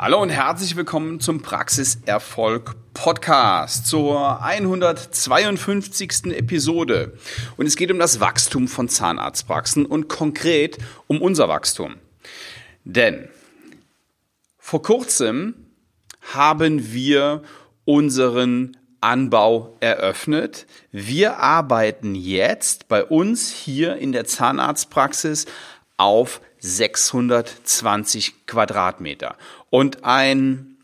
Hallo und herzlich willkommen zum Praxiserfolg Podcast zur 152. Episode. Und es geht um das Wachstum von Zahnarztpraxen und konkret um unser Wachstum. Denn vor kurzem haben wir unseren Anbau eröffnet. Wir arbeiten jetzt bei uns hier in der Zahnarztpraxis auf 620 Quadratmeter. Und ein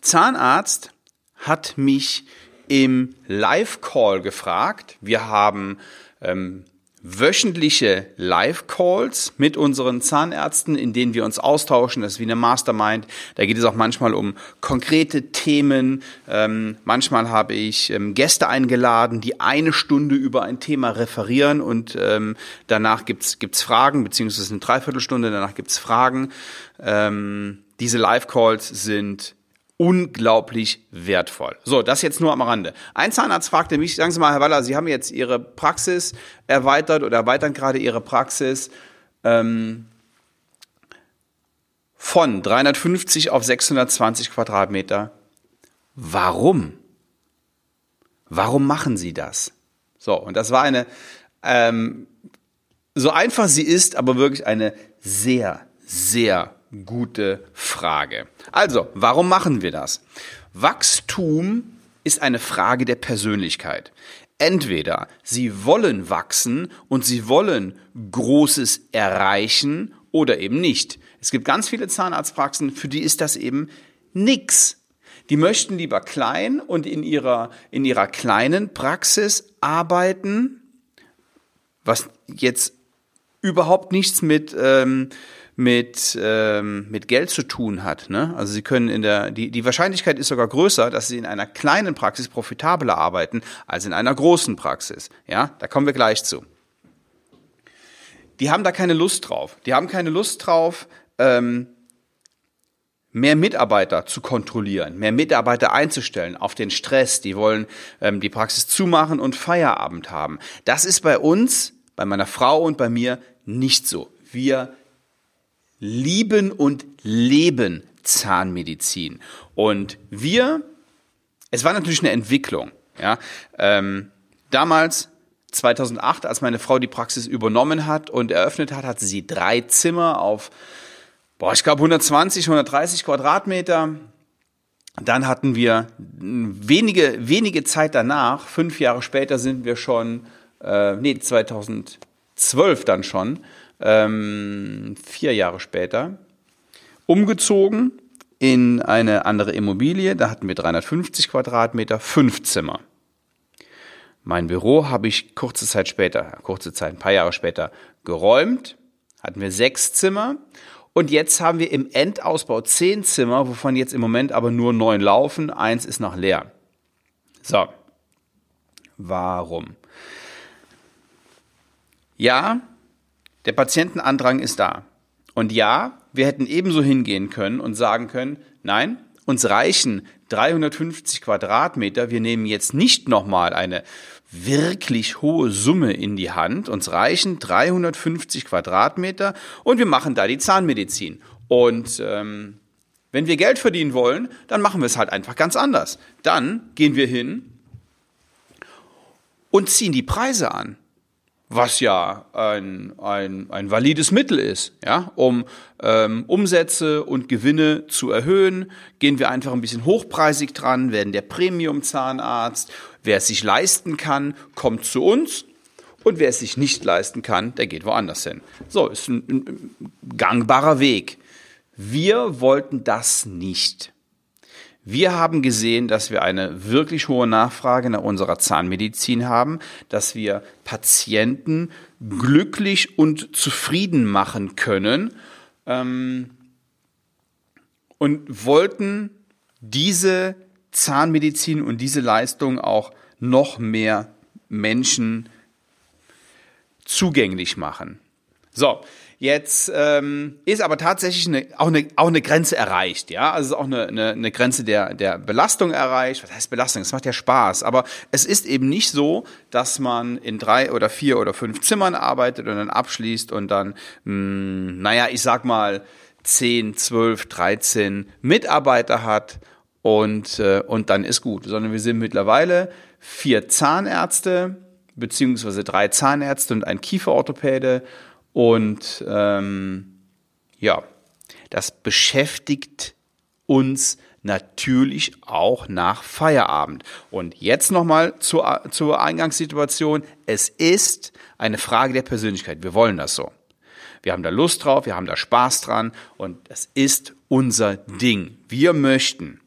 Zahnarzt hat mich im Live-Call gefragt. Wir haben ähm, wöchentliche Live-Calls mit unseren Zahnärzten, in denen wir uns austauschen. Das ist wie eine Mastermind. Da geht es auch manchmal um konkrete Themen. Ähm, manchmal habe ich ähm, Gäste eingeladen, die eine Stunde über ein Thema referieren und ähm, danach gibt's gibt's Fragen, beziehungsweise eine Dreiviertelstunde, danach gibt's Fragen. Ähm, diese Live-Calls sind unglaublich wertvoll. So, das jetzt nur am Rande. Ein Zahnarzt fragte mich, sagen Sie mal, Herr Waller, Sie haben jetzt Ihre Praxis erweitert oder erweitern gerade Ihre Praxis ähm, von 350 auf 620 Quadratmeter. Warum? Warum machen Sie das? So, und das war eine, ähm, so einfach sie ist, aber wirklich eine sehr, sehr gute Frage. Also, warum machen wir das? Wachstum ist eine Frage der Persönlichkeit. Entweder Sie wollen wachsen und Sie wollen Großes erreichen oder eben nicht. Es gibt ganz viele Zahnarztpraxen, für die ist das eben nix. Die möchten lieber klein und in ihrer, in ihrer kleinen Praxis arbeiten, was jetzt überhaupt nichts mit, ähm, mit, ähm, mit Geld zu tun hat. Ne? Also sie können in der, die, die Wahrscheinlichkeit ist sogar größer, dass sie in einer kleinen Praxis profitabler arbeiten als in einer großen Praxis. Ja, da kommen wir gleich zu. Die haben da keine Lust drauf. Die haben keine Lust drauf, ähm, mehr Mitarbeiter zu kontrollieren, mehr Mitarbeiter einzustellen auf den Stress. Die wollen ähm, die Praxis zumachen und Feierabend haben. Das ist bei uns, bei meiner Frau und bei mir nicht so. Wir lieben und leben Zahnmedizin. Und wir, es war natürlich eine Entwicklung. Ja, ähm, damals 2008, als meine Frau die Praxis übernommen hat und eröffnet hat, hatte sie drei Zimmer auf, boah, ich glaube 120, 130 Quadratmeter. Dann hatten wir wenige, wenige Zeit danach, fünf Jahre später sind wir schon, äh, nee, 2012 dann schon, ähm, vier Jahre später, umgezogen in eine andere Immobilie. Da hatten wir 350 Quadratmeter, fünf Zimmer. Mein Büro habe ich kurze Zeit später, kurze Zeit, ein paar Jahre später geräumt. Hatten wir sechs Zimmer. Und jetzt haben wir im Endausbau zehn Zimmer, wovon jetzt im Moment aber nur neun laufen. Eins ist noch leer. So. Warum? Ja, der Patientenandrang ist da. Und ja, wir hätten ebenso hingehen können und sagen können, nein, uns reichen 350 Quadratmeter. Wir nehmen jetzt nicht nochmal eine wirklich hohe Summe in die Hand. Uns reichen 350 Quadratmeter und wir machen da die Zahnmedizin. Und ähm, wenn wir Geld verdienen wollen, dann machen wir es halt einfach ganz anders. Dann gehen wir hin und ziehen die Preise an was ja ein, ein, ein valides Mittel ist, ja, um ähm, Umsätze und Gewinne zu erhöhen, gehen wir einfach ein bisschen hochpreisig dran, werden der Premium-Zahnarzt. Wer es sich leisten kann, kommt zu uns und wer es sich nicht leisten kann, der geht woanders hin. So, ist ein, ein gangbarer Weg. Wir wollten das nicht. Wir haben gesehen, dass wir eine wirklich hohe Nachfrage nach unserer Zahnmedizin haben, dass wir Patienten glücklich und zufrieden machen können ähm, und wollten diese Zahnmedizin und diese Leistung auch noch mehr Menschen zugänglich machen. So, Jetzt ähm, ist aber tatsächlich eine, auch, eine, auch eine Grenze erreicht, ja. Also auch eine, eine, eine Grenze der, der Belastung erreicht. Was heißt Belastung? Es macht ja Spaß. Aber es ist eben nicht so, dass man in drei oder vier oder fünf Zimmern arbeitet und dann abschließt und dann, mh, hm, naja, ich sag mal, 10, 12, 13 Mitarbeiter hat und, äh, und dann ist gut, sondern wir sind mittlerweile vier Zahnärzte, beziehungsweise drei Zahnärzte und ein Kieferorthopäde und ähm, ja, das beschäftigt uns natürlich auch nach Feierabend. Und jetzt nochmal zur, zur Eingangssituation. Es ist eine Frage der Persönlichkeit. Wir wollen das so. Wir haben da Lust drauf, wir haben da Spaß dran und es ist unser Ding. Wir möchten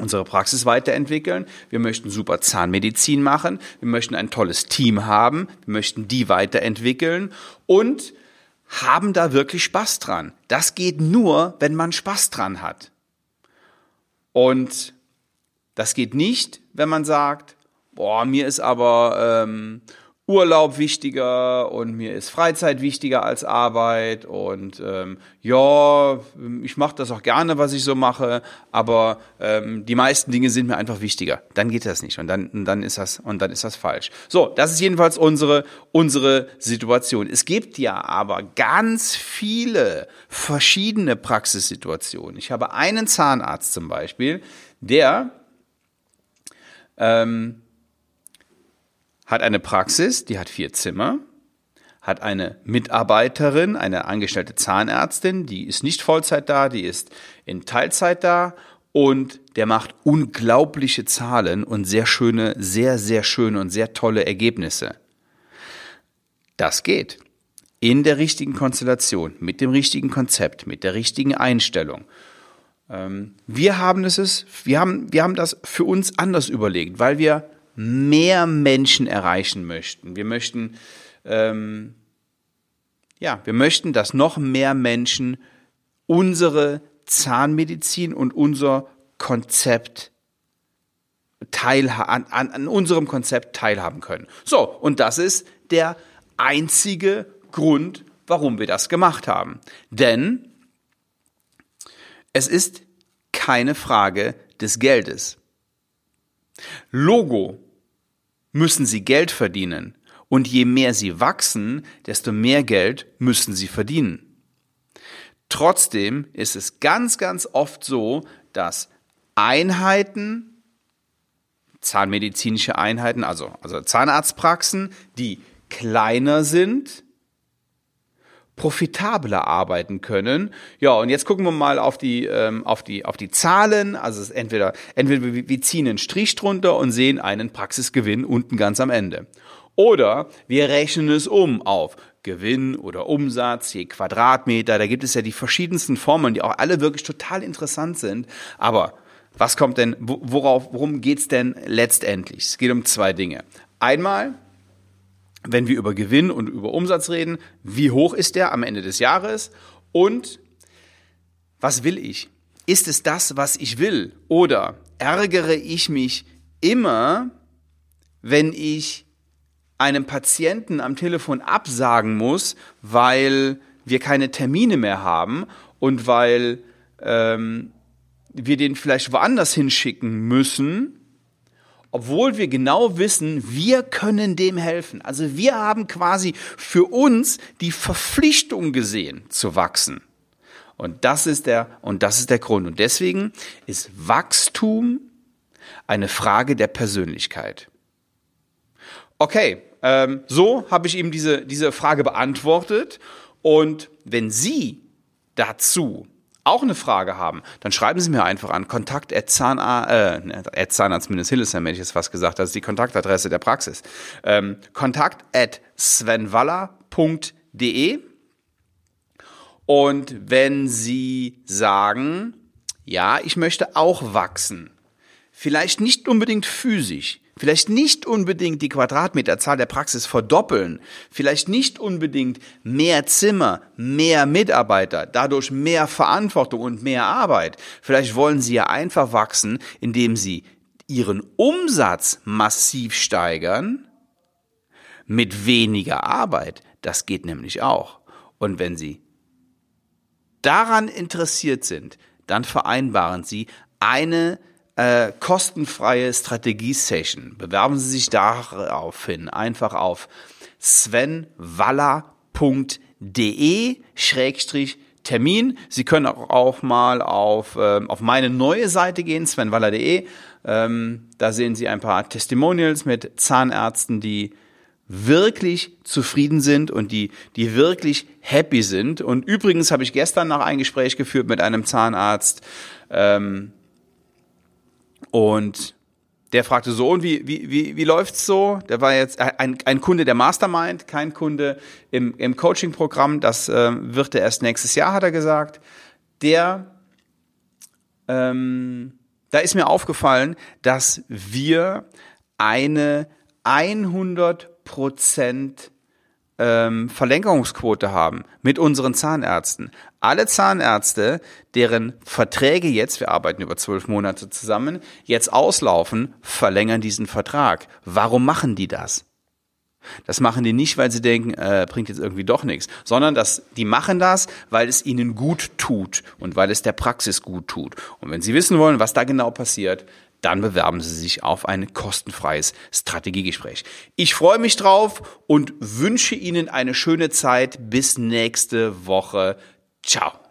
unsere Praxis weiterentwickeln. Wir möchten super Zahnmedizin machen. Wir möchten ein tolles Team haben. Wir möchten die weiterentwickeln und haben da wirklich Spaß dran. Das geht nur, wenn man Spaß dran hat. Und das geht nicht, wenn man sagt, boah, mir ist aber ähm, Urlaub wichtiger und mir ist Freizeit wichtiger als Arbeit und ähm, ja, ich mache das auch gerne, was ich so mache, aber ähm, die meisten Dinge sind mir einfach wichtiger. Dann geht das nicht und dann, und dann ist das und dann ist das falsch. So, das ist jedenfalls unsere unsere Situation. Es gibt ja aber ganz viele verschiedene Praxissituationen. Ich habe einen Zahnarzt zum Beispiel, der ähm, hat eine Praxis, die hat vier Zimmer, hat eine Mitarbeiterin, eine angestellte Zahnärztin, die ist nicht Vollzeit da, die ist in Teilzeit da und der macht unglaubliche Zahlen und sehr schöne, sehr, sehr schöne und sehr tolle Ergebnisse. Das geht. In der richtigen Konstellation, mit dem richtigen Konzept, mit der richtigen Einstellung. Ähm, wir haben es, wir haben, wir haben das für uns anders überlegt, weil wir mehr Menschen erreichen möchten. Wir möchten, ähm, ja, wir möchten, dass noch mehr Menschen unsere Zahnmedizin und unser Konzept teilhaben, an, an unserem Konzept teilhaben können. So, und das ist der einzige Grund, warum wir das gemacht haben. Denn es ist keine Frage des Geldes. Logo müssen sie Geld verdienen. Und je mehr sie wachsen, desto mehr Geld müssen sie verdienen. Trotzdem ist es ganz, ganz oft so, dass Einheiten, zahnmedizinische Einheiten, also, also Zahnarztpraxen, die kleiner sind, profitabler arbeiten können. Ja, und jetzt gucken wir mal auf die, ähm, auf die, auf die Zahlen. Also es ist entweder, entweder wir ziehen einen Strich drunter und sehen einen Praxisgewinn unten ganz am Ende. Oder wir rechnen es um auf Gewinn oder Umsatz je Quadratmeter. Da gibt es ja die verschiedensten Formeln, die auch alle wirklich total interessant sind. Aber was kommt denn, worauf, worum geht's denn letztendlich? Es geht um zwei Dinge. Einmal wenn wir über Gewinn und über Umsatz reden, wie hoch ist der am Ende des Jahres und was will ich? Ist es das, was ich will? Oder ärgere ich mich immer, wenn ich einem Patienten am Telefon absagen muss, weil wir keine Termine mehr haben und weil ähm, wir den vielleicht woanders hinschicken müssen, obwohl wir genau wissen, wir können dem helfen. Also wir haben quasi für uns die Verpflichtung gesehen zu wachsen. Und das ist der, und das ist der Grund. Und deswegen ist Wachstum eine Frage der Persönlichkeit. Okay, ähm, so habe ich ihm diese, diese Frage beantwortet. Und wenn Sie dazu auch eine Frage haben, dann schreiben Sie mir einfach an kontakt äh, zahnarzt-hillesheim, hätte ich jetzt fast gesagt, das ist die Kontaktadresse der Praxis. Ähm, kontakt at svenwaller.de und wenn Sie sagen, ja, ich möchte auch wachsen, vielleicht nicht unbedingt physisch, vielleicht nicht unbedingt die Quadratmeterzahl der Praxis verdoppeln, vielleicht nicht unbedingt mehr Zimmer, mehr Mitarbeiter, dadurch mehr Verantwortung und mehr Arbeit. Vielleicht wollen Sie ja einfach wachsen, indem Sie Ihren Umsatz massiv steigern mit weniger Arbeit. Das geht nämlich auch. Und wenn Sie daran interessiert sind, dann vereinbaren Sie eine äh, kostenfreie Strategie-Session. Bewerben Sie sich darauf hin. Einfach auf svenwaller.de Termin. Sie können auch mal auf, ähm, auf meine neue Seite gehen, svenwaller.de. Ähm, da sehen Sie ein paar Testimonials mit Zahnärzten, die wirklich zufrieden sind und die, die wirklich happy sind. Und übrigens habe ich gestern noch ein Gespräch geführt mit einem Zahnarzt ähm, und der fragte so, und wie, wie, wie, wie läuft's so? Der war jetzt ein, ein Kunde der Mastermind, kein Kunde im, im Coaching-Programm. Das äh, wird er erst nächstes Jahr, hat er gesagt. Der, ähm, da ist mir aufgefallen, dass wir eine 100 Prozent ähm, Verlängerungsquote haben mit unseren Zahnärzten. Alle Zahnärzte, deren Verträge jetzt, wir arbeiten über zwölf Monate zusammen, jetzt auslaufen, verlängern diesen Vertrag. Warum machen die das? Das machen die nicht, weil sie denken, äh, bringt jetzt irgendwie doch nichts, sondern dass die machen das, weil es ihnen gut tut und weil es der Praxis gut tut. Und wenn Sie wissen wollen, was da genau passiert, dann bewerben Sie sich auf ein kostenfreies Strategiegespräch. Ich freue mich drauf und wünsche Ihnen eine schöne Zeit. Bis nächste Woche. Ciao.